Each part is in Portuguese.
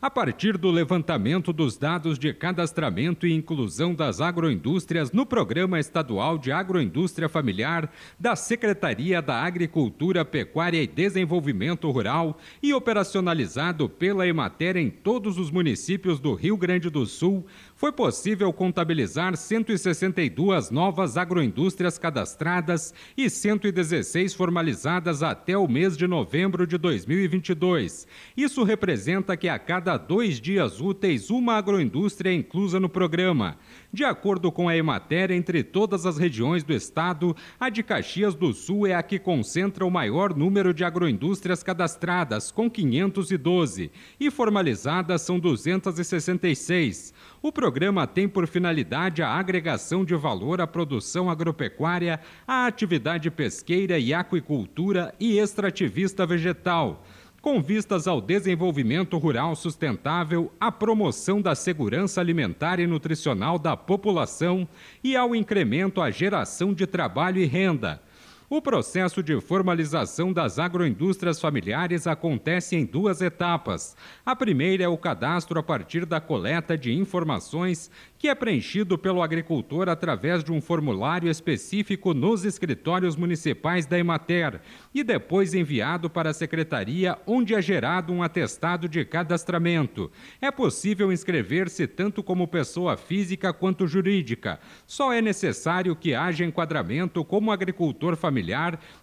a partir do levantamento dos dados de cadastramento e inclusão das agroindústrias no Programa Estadual de Agroindústria Familiar da Secretaria da Agricultura, Pecuária e Desenvolvimento Rural e operacionalizado pela Emater em todos os municípios do Rio Grande do Sul, foi possível contabilizar 162 novas agroindústrias cadastradas e 116 formalizadas até o mês de novembro de 2022. Isso representa que a cada dois dias úteis uma agroindústria inclusa no programa. De acordo com a Emater, entre todas as regiões do estado, a de Caxias do Sul é a que concentra o maior número de agroindústrias cadastradas, com 512, e formalizadas são 266. O programa tem por finalidade a agregação de valor à produção agropecuária, à atividade pesqueira e aquicultura e extrativista vegetal com vistas ao desenvolvimento rural sustentável, à promoção da segurança alimentar e nutricional da população e ao incremento à geração de trabalho e renda. O processo de formalização das agroindústrias familiares acontece em duas etapas. A primeira é o cadastro a partir da coleta de informações que é preenchido pelo agricultor através de um formulário específico nos escritórios municipais da Emater e depois enviado para a secretaria, onde é gerado um atestado de cadastramento. É possível inscrever-se tanto como pessoa física quanto jurídica. Só é necessário que haja enquadramento como agricultor familiar,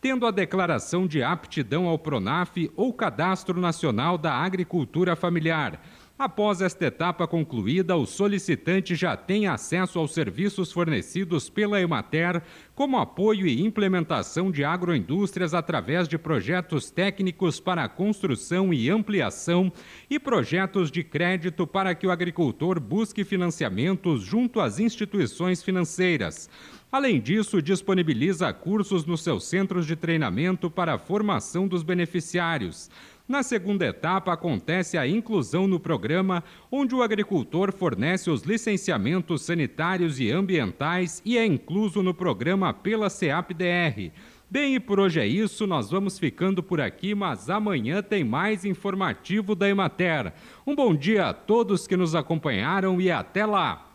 tendo a declaração de aptidão ao PRONAF ou Cadastro Nacional da Agricultura Familiar. Após esta etapa concluída, o solicitante já tem acesso aos serviços fornecidos pela Emater, como apoio e implementação de agroindústrias através de projetos técnicos para construção e ampliação e projetos de crédito para que o agricultor busque financiamentos junto às instituições financeiras. Além disso, disponibiliza cursos nos seus centros de treinamento para a formação dos beneficiários. Na segunda etapa, acontece a inclusão no programa, onde o agricultor fornece os licenciamentos sanitários e ambientais e é incluso no programa pela CEAP-DR. Bem, e por hoje é isso, nós vamos ficando por aqui, mas amanhã tem mais informativo da Emater. Um bom dia a todos que nos acompanharam e até lá!